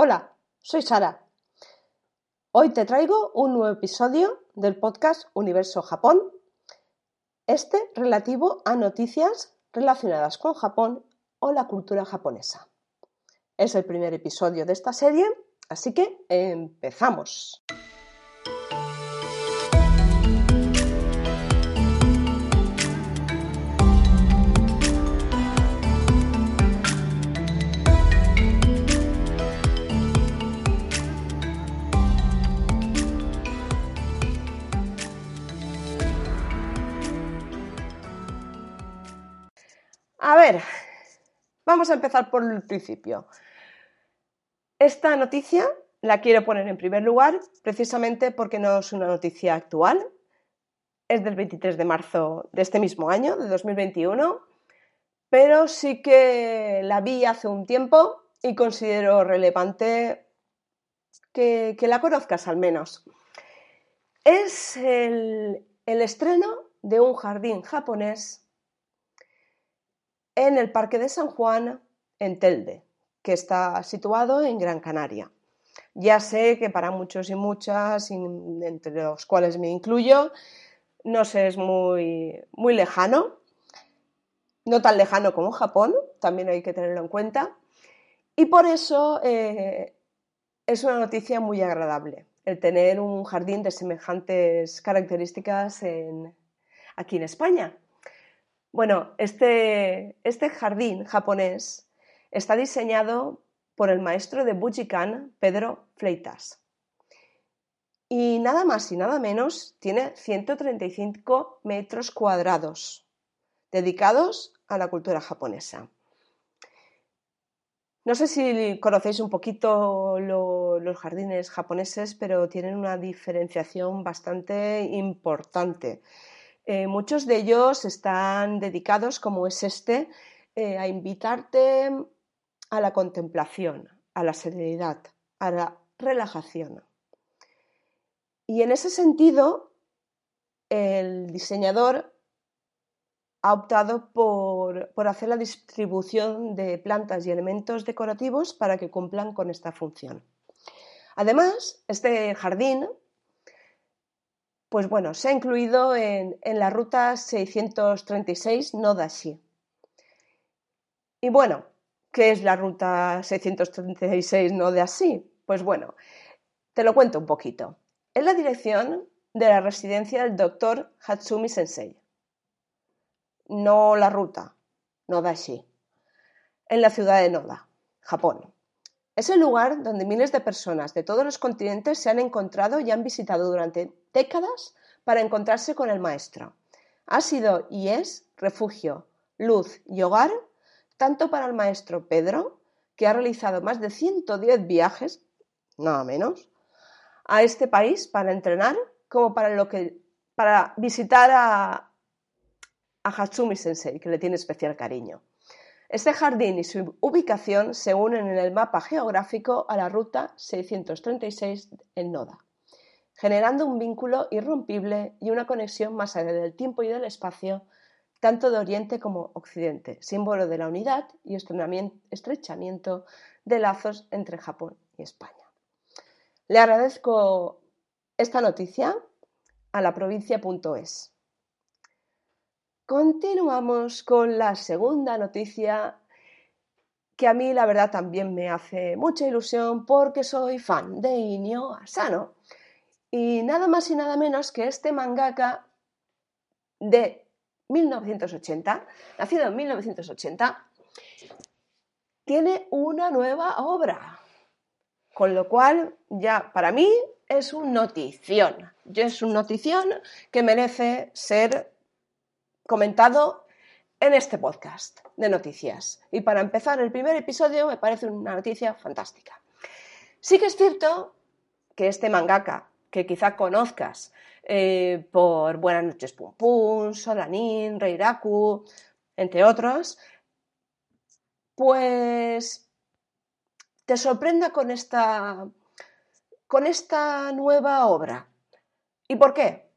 Hola, soy Sara. Hoy te traigo un nuevo episodio del podcast Universo Japón, este relativo a noticias relacionadas con Japón o la cultura japonesa. Es el primer episodio de esta serie, así que empezamos. A ver, vamos a empezar por el principio. Esta noticia la quiero poner en primer lugar precisamente porque no es una noticia actual, es del 23 de marzo de este mismo año, de 2021, pero sí que la vi hace un tiempo y considero relevante que, la conozcas al menos. Es el estreno de un jardín japonés en el Parque de San Juan, en Telde, que está situado en Gran Canaria. Ya sé que para muchos y muchas, entre los cuales me incluyo, no sé, es muy, muy lejano, no tan lejano como Japón, también hay que tenerlo en cuenta, y por eso eh, es una noticia muy agradable el tener un jardín de semejantes características aquí en España. Bueno, este, este, jardín japonés está diseñado por el maestro de Bujikan, Pedro Fleitas. Y nada más y nada menos tiene 135 metros cuadrados dedicados a la cultura japonesa. No sé si conocéis un poquito los jardines japoneses, pero tienen una diferenciación bastante importante. Eh, muchos de ellos están dedicados, como es este, eh, a invitarte a la contemplación, a la serenidad, a la relajación. Y en ese sentido, el diseñador ha optado por, por, hacer la distribución de plantas y elementos decorativos para que cumplan con esta función. Además, este jardín pues bueno, se ha incluido en, la ruta 636 Nodashi. Y bueno, ¿qué es la ruta 636 Nodashi? Pues bueno, te lo cuento un poquito. Es la dirección de la residencia del doctor Hatsumi Sensei. No la ruta, Nodashi, en la ciudad de Noda, Japón. Es el lugar donde miles de personas de todos los continentes se han encontrado y han visitado durante décadas para encontrarse con el Maestro. Ha sido y es refugio, luz y hogar tanto para el Maestro Pedro, que ha realizado más de 110 viajes, nada menos, a este país para entrenar, como para, lo que, para visitar a, a Hatsumi Sensei, que le tiene especial cariño. Este jardín y su ubicación se unen en el mapa geográfico a la ruta 636 en Noda, generando un vínculo irrompible y una conexión más allá del tiempo y del espacio, tanto de Oriente como Occidente, símbolo de la unidad y estrechamiento de lazos entre Japón y España. Le agradezco esta noticia a la provincia.es. Continuamos con la segunda noticia que a mí la verdad también me hace mucha ilusión porque soy fan de Inyo Asano. Y nada más y nada menos que este mangaka de 1980, nacido en 1980, tiene una nueva obra. Con lo cual, ya para mí es un notición. Es un notición que merece ser comentado en este podcast de noticias. Y para empezar el primer episodio me parece una noticia fantástica. Sí que es cierto que este mangaka, que quizá conozcas eh, por Buenas noches Pum Pum, Solanin, Reiraku, entre otros, pues te sorprenda con esta, con esta nueva obra. ¿Y por qué?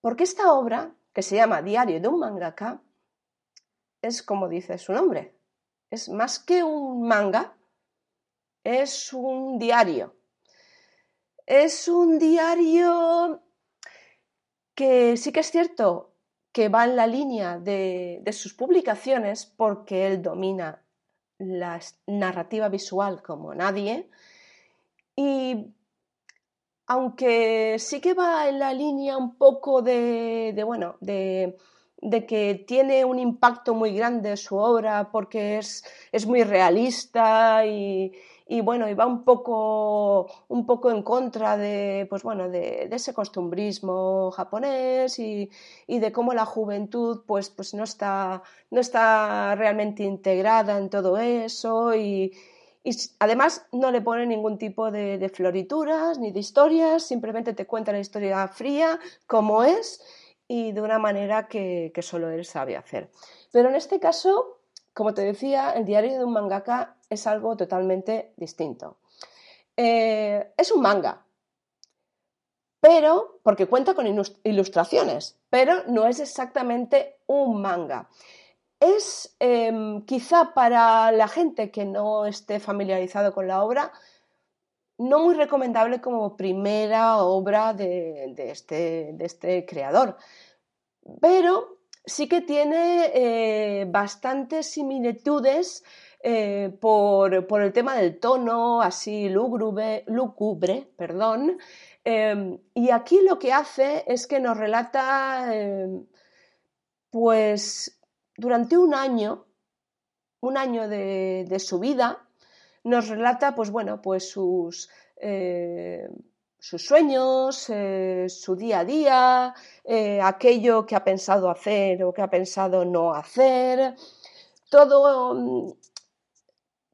Porque esta obra que se llama Diario de un mangaka, es como dice su nombre. Es más que un manga, es un diario. Es un diario que sí que es cierto que va en la línea de, sus publicaciones porque él domina la narrativa visual como nadie. Y aunque sí que va en la línea un poco de, bueno, de, que tiene un impacto muy grande su obra porque es, es muy realista y, y bueno, y va un poco, un poco en contra de, pues bueno, de, ese costumbrismo japonés y, de cómo la juventud pues, pues no, está, no está realmente integrada en todo eso y, además no le pone ningún tipo de, florituras ni de historias, simplemente te cuenta la historia fría como es y de una manera que, que solo él sabe hacer. Pero en este caso como te decía, el diario de un mangaka es algo totalmente distinto. Eh, es un manga, pero, porque cuenta con ilustraciones, pero no es exactamente un manga. Es em, quizá para la gente que no esté familiarizado con la obra, no muy recomendable como primera obra de, este, este creador. Pero sí que tiene eh, bastantes similitudes eh, por, el tema del tono, así lúgubre, perdón. Em, y aquí lo que hace es que nos relata, em, pues, durante un año, un año de, su vida, nos relata, pues bueno, pues sus eh, sus sueños, eh, su día a día, aquello que ha pensado hacer o que ha pensado no hacer. Todo.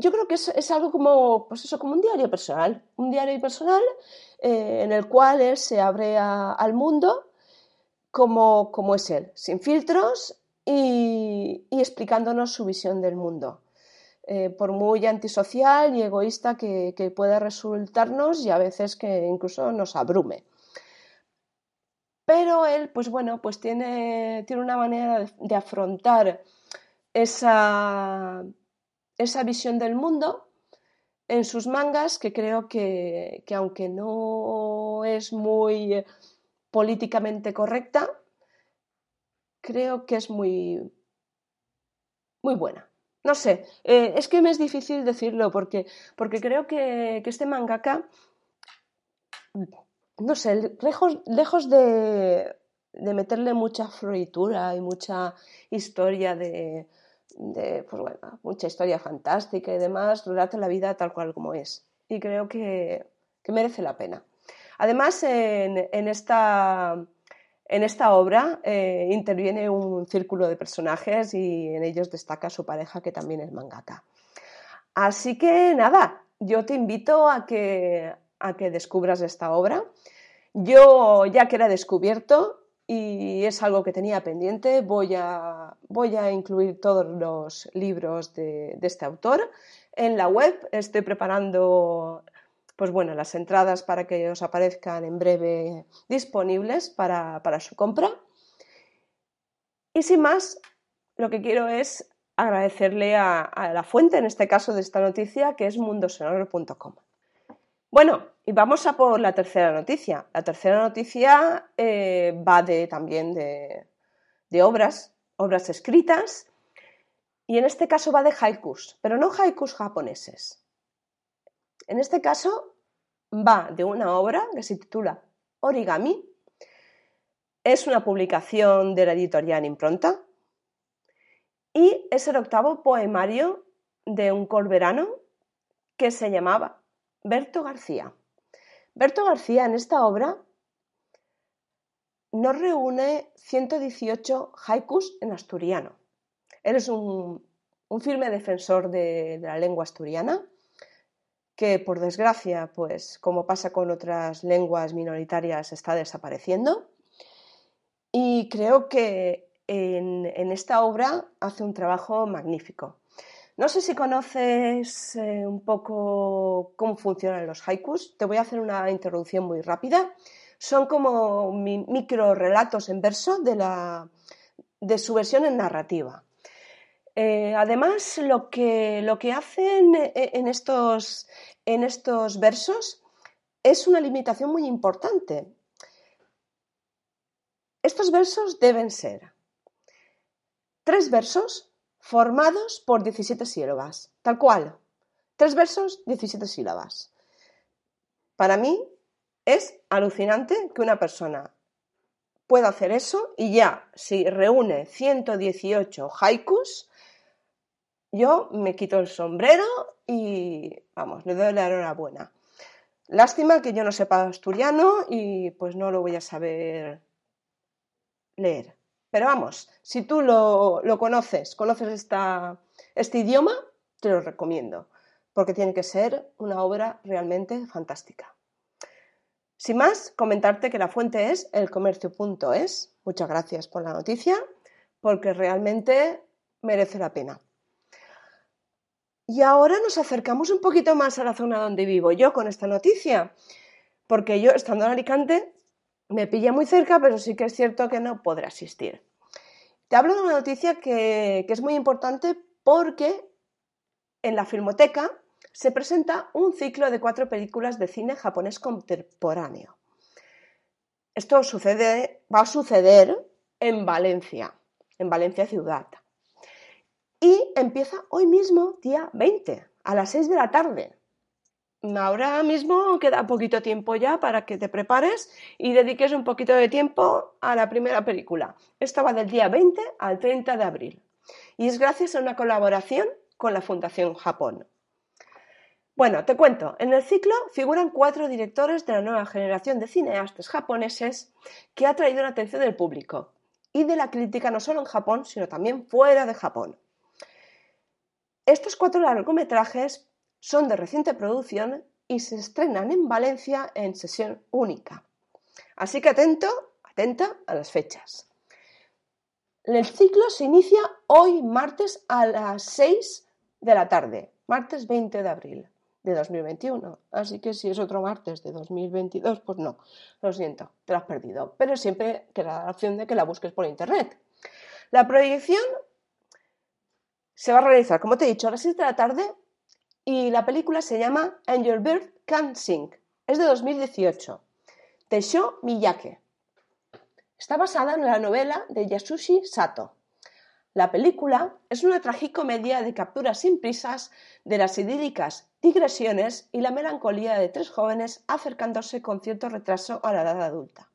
Yo creo que es, algo como, pues eso, como un diario personal. Un diario personal eh, en el cual él se abre al mundo como, como, es él, sin filtros y explicándonos su visión del mundo. Eh, por muy antisocial y egoísta que, pueda resultarnos y a veces que incluso nos abrume. Pero él, pues bueno, pues tiene, tiene una manera de, afrontar esa, esa visión del mundo en sus mangas que creo que, que, aunque no es muy políticamente correcta, creo que es muy, muy buena. No sé, eh, es que me es difícil decirlo porque, porque creo que, este mangaka, no sé, lejos, lejos de, meterle mucha floritura y mucha historia de, pues bueno, mucha historia fantástica y demás, relata la vida tal cual como es. Y creo que, merece la pena. Además, en, en esta en esta obra eh, interviene un círculo de personajes y en ellos destaca su pareja que también es mangaka. Así que nada, yo te invito a que, a que descubras esta obra. Yo ya que la he descubierto y es algo que tenía pendiente, voy a, voy a incluir todos los libros de, este autor en la web. Estoy preparando pues bueno, las entradas para que os aparezcan en breve disponibles para, su compra. Y sin más, lo que quiero es agradecerle a, la fuente, en este caso de esta noticia, que es mundosonoro.com. Bueno, y vamos a por la tercera noticia. La tercera noticia eh, va de, también de, de obras, obras escritas, y en este caso va de haikus, pero no haikus japoneses. En este caso va de una obra que se titula Origami. Es una publicación de la editorial Impronta y es el octavo poemario de un colverano que se llamaba Berto García. Berto García en esta obra nos reúne 118 haikus en asturiano. Él es un, firme defensor de la lengua asturiana que por desgracia, pues como pasa con otras lenguas minoritarias, está desapareciendo. Y creo que en, esta obra hace un trabajo magnífico. No sé si conoces eh, un poco cómo funcionan los haikus. Te voy a hacer una introducción muy rápida. Son como micro relatos en verso de, la, de su versión en narrativa. Eh, además, lo que, lo que hacen eh, en estos, en estos versos es una limitación muy importante. Estos versos deben ser tres versos formados por 17 sílabas, tal cual. Tres versos, 17 sílabas. Para mí es alucinante que una persona pueda hacer eso y ya, si reúne 118 haikus, yo me quito el sombrero y, vamos, le doy la enhorabuena. Lástima que yo no sepa asturiano y pues no lo voy a saber leer. Pero vamos, si tú lo, conoces, conoces este idioma, te lo recomiendo, porque tiene que ser una obra realmente fantástica. Sin más, comentarte que la fuente es elcomercio.es. Muchas gracias por la noticia, porque realmente merece la pena. Y ahora nos acercamos un poquito más a la zona donde vivo yo con esta noticia, porque yo, estando en Alicante, me pilla muy cerca, pero sí que es cierto que no podré asistir. Te hablo de una noticia que, es muy importante porque en la Filmoteca se presenta un ciclo de cuatro películas de cine japonés contemporáneo. Esto sucede, va a suceder en Valencia, en Valencia ciudad. Y empieza hoy mismo, día 20, a las 6 de la tarde. Ahora mismo queda poquito tiempo ya para que te prepares y dediques un poquito de tiempo a la primera película. Esta va del día 20 al 30 de abril y es gracias a una colaboración con la Fundación Japón. Bueno, te cuento, en el ciclo figuran cuatro directores de la nueva generación de cineastas japoneses que ha traído la atención del público y de la crítica no solo en Japón, sino también fuera de Japón. Estos cuatro largometrajes son de reciente producción y se estrenan en Valencia en sesión única. Así que atento, atenta a las fechas. El ciclo se inicia hoy martes a las 6 de la tarde, martes 20 de abril de 2021. Así que si es otro martes de 2022, pues no, lo siento, te lo has perdido. Pero siempre queda la opción de que la busques por internet. La proyección se va a realizar, como te he dicho, a las 6 de la tarde y la película se llama Angel Bird Can Sing. Es de 2018, de Sho Miyake. Está basada en la novela de Yasushi Sato. La película es una tragicomedia de capturas sin prisas de las idílicas digresiones y la melancolía de tres jóvenes acercándose con cierto retraso a la edad adulta.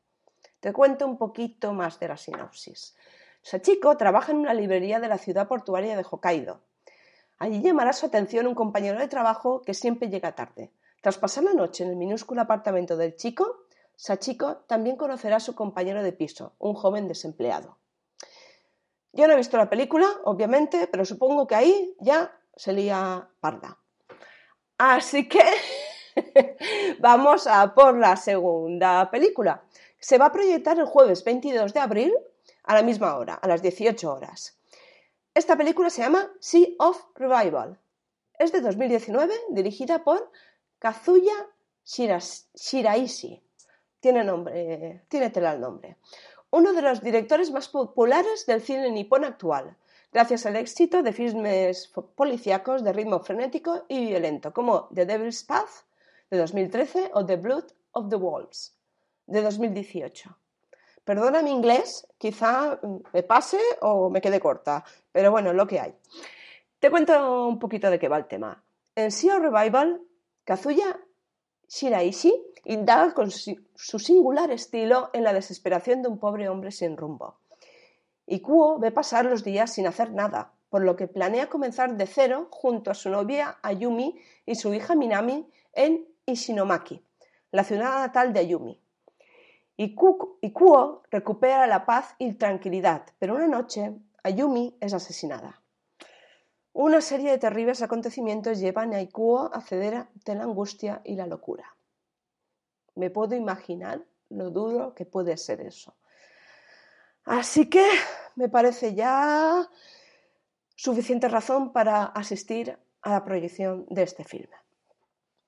Te cuento un poquito más de la sinopsis. Sachiko trabaja en una librería de la ciudad portuaria de Hokkaido. Allí llamará su atención un compañero de trabajo que siempre llega tarde. Tras pasar la noche en el minúsculo apartamento del chico, Sachiko también conocerá a su compañero de piso, un joven desempleado. Yo no he visto la película, obviamente, pero supongo que ahí ya se lía parda. Así que vamos a por la segunda película. Se va a proyectar el jueves 22 de abril a la misma hora, a las 18 horas. Esta película se llama Sea of Revival. Es de 2019, dirigida por Kazuya Shiraishi. Tiene, tiene tela el nombre. Uno de los directores más populares del cine nipón actual, gracias al éxito de filmes policíacos de ritmo frenético y violento, como The Devil's Path de 2013 o The Blood of the Wolves de 2018. Perdona mi inglés, quizá me pase o me quede corta, pero bueno, lo que hay. Te cuento un poquito de qué va el tema. En Sea Revival, Kazuya Shiraishi indaga con su singular estilo en la desesperación de un pobre hombre sin rumbo. Ikuo ve pasar los días sin hacer nada, por lo que planea comenzar de cero junto a su novia Ayumi y su hija Minami en Ishinomaki, la ciudad natal de Ayumi. Ikuo recupera la paz y tranquilidad, pero una noche Ayumi es asesinada. Una serie de terribles acontecimientos llevan a Ikuo a ceder ante la angustia y la locura. Me puedo imaginar lo duro que puede ser eso. Así que me parece ya suficiente razón para asistir a la proyección de este filme.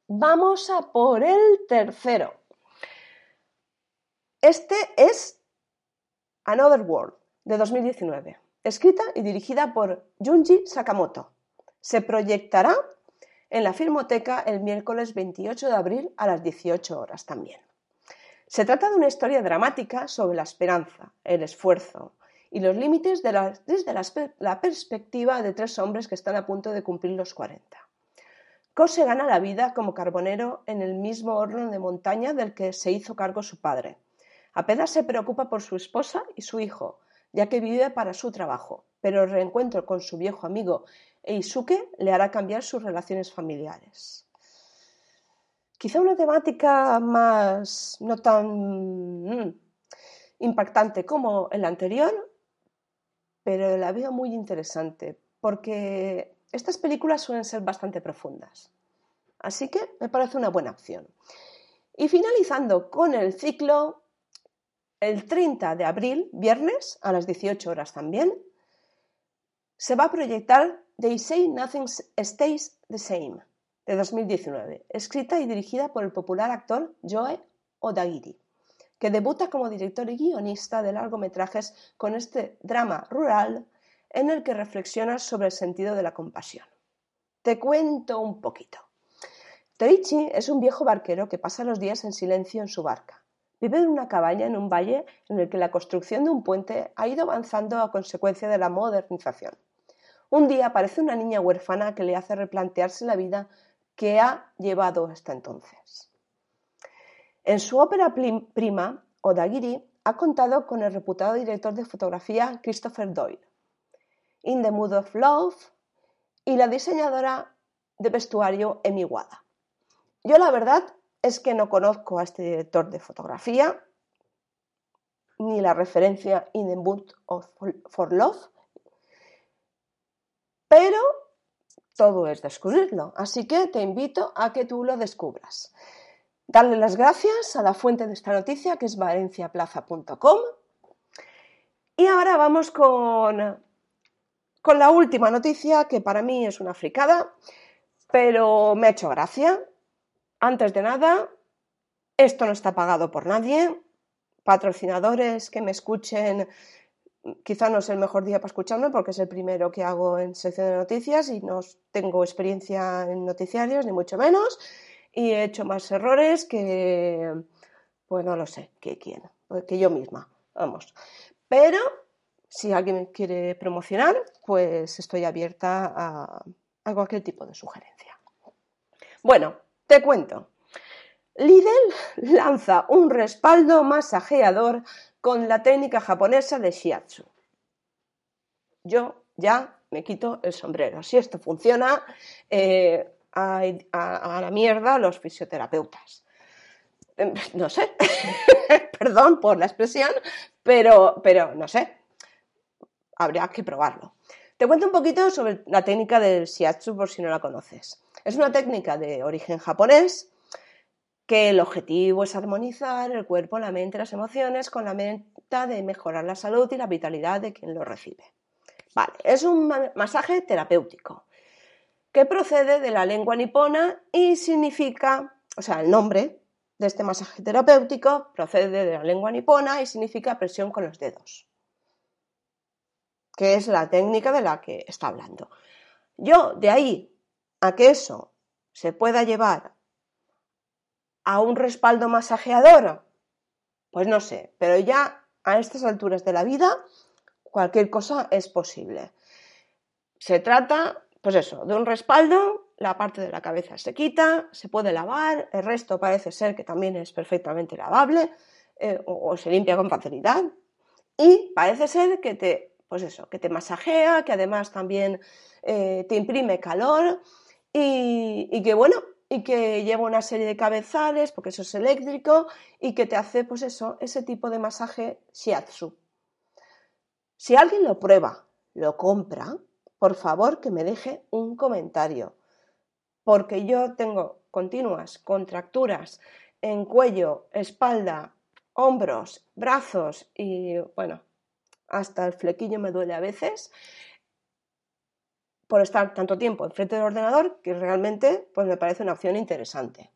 Vamos a por el tercero. Este es Another World, de 2019, escrita y dirigida por Junji Sakamoto. Se proyectará en la Filmoteca el miércoles 28 de abril a las 18 horas también. Se trata de una historia dramática sobre la esperanza, el esfuerzo y los límites desde la, perspectiva de tres hombres que están a punto de cumplir los 40. Ko se gana la vida como carbonero en el mismo horno de montaña del que se hizo cargo su padre. Apenas se preocupa por su esposa y su hijo, ya que vive para su trabajo, pero el reencuentro con su viejo amigo Eisuke le hará cambiar sus relaciones familiares. Quizá una temática más no tan mm, impactante como el anterior, pero la veo muy interesante porque estas películas suelen ser bastante profundas. Así que me parece una buena opción. Y finalizando con el ciclo, el 30 de abril, viernes, a las 18 horas también, se va a proyectar They Say Nothing Stays the Same, de 2019, escrita y dirigida por el popular actor Joe Odagiri, que debuta como director y guionista de largometrajes con este drama rural en el que reflexiona sobre el sentido de la compasión. Te cuento un poquito. Toichi es un viejo barquero que pasa los días en silencio en su barca. Vive en una cabaña en un valle en el que la construcción de un puente ha ido avanzando a consecuencia de la modernización. Un día aparece una niña huérfana que le hace replantearse la vida que ha llevado hasta entonces. En su ópera prima, Odagiri ha contado con el reputado director de fotografía Christopher Doyle, In the Mood of Love y la diseñadora de vestuario Emi Wada. Yo la verdad es que no conozco a este director de fotografía ni la referencia In the Mood of for Love, pero todo es descubrirlo, así que te invito a que tú lo descubras. Darle las gracias a la fuente de esta noticia, que es valenciaplaza.com. Y ahora vamos con, con la última noticia, que para mí es una fricada, pero me ha hecho gracia. Antes de nada, esto no está pagado por nadie. Patrocinadores que me escuchen quizá no es el mejor día para escucharme porque es el primero que hago en sección de noticias y no tengo experiencia en noticiarios, ni mucho menos, y he hecho más errores que, pues no lo sé, que quién, que yo misma, vamos. Pero si alguien quiere promocionar, pues estoy abierta a, a cualquier tipo de sugerencia. Bueno, te cuento. Lidl lanza un respaldo masajeador con la técnica japonesa de shiatsu. Yo ya me quito el sombrero. Si esto funciona, eh, a, la mierda los fisioterapeutas. Em, no sé, perdón por la expresión, pero, pero no sé, habría que probarlo. Te cuento un poquito sobre la técnica del shiatsu por si no la conoces. Es una técnica de origen japonés que el objetivo es armonizar el cuerpo, la mente, las emociones con la meta de mejorar la salud y la vitalidad de quien lo recibe. Vale, es un masaje terapéutico que procede de la lengua nipona y significa, o sea, el nombre de este masaje terapéutico procede de la lengua nipona y significa presión con los dedos, que es la técnica de la que está hablando. Yo, de ahí a que eso se pueda llevar a un respaldo masajeador? Pues no sé, pero ya a estas alturas de la vida cualquier cosa es posible. Se trata, pues eso, de un respaldo, la parte de la cabeza se quita, se puede lavar, el resto parece ser que también es perfectamente lavable eh, o, se limpia con facilidad y parece ser que te, pues eso, que te masajea, que además también eh, te imprime calor y, que bueno, y que lleva una serie de cabezales, porque eso es eléctrico, y que te hace, pues eso, ese tipo de masaje shiatsu. Si alguien lo prueba, lo compra, por favor que me deje un comentario, porque yo tengo continuas contracturas en cuello, espalda, hombros, brazos y, bueno, hasta el flequillo me duele a veces por estar tanto tiempo enfrente del ordenador que realmente pues me parece una opción interesante.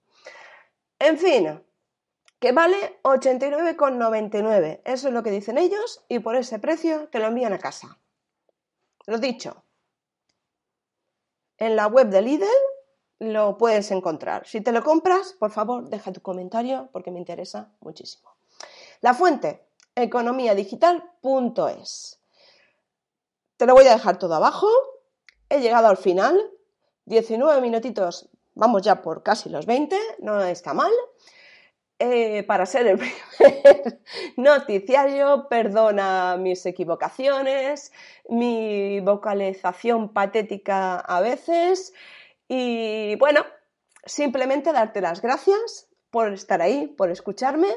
En fin, que vale 89,99. Eso es lo que dicen ellos y por ese precio te lo envían a casa. lo dicho, en la web de Lidl lo puedes encontrar. Si te lo compras, por favor, deja tu comentario porque me interesa muchísimo. La fuente, economiadigital.es. Te lo voy a dejar todo abajo. He llegado al final. 19 minutitos, vamos ya por casi los 20, no está mal. Eh, para ser el primer noticiario, perdona mis equivocaciones, mi vocalización patética a veces y bueno, simplemente darte las gracias por estar ahí, por escucharme.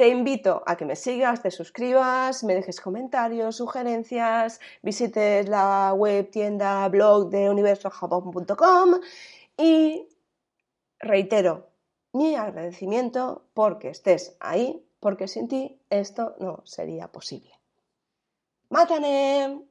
Te invito a que me sigas, te suscribas, me dejes comentarios, sugerencias, visites la web tienda blog de universojabón.com y reitero, mi agradecimiento porque estés ahí, porque sin ti esto no sería posible. ¡Mátane!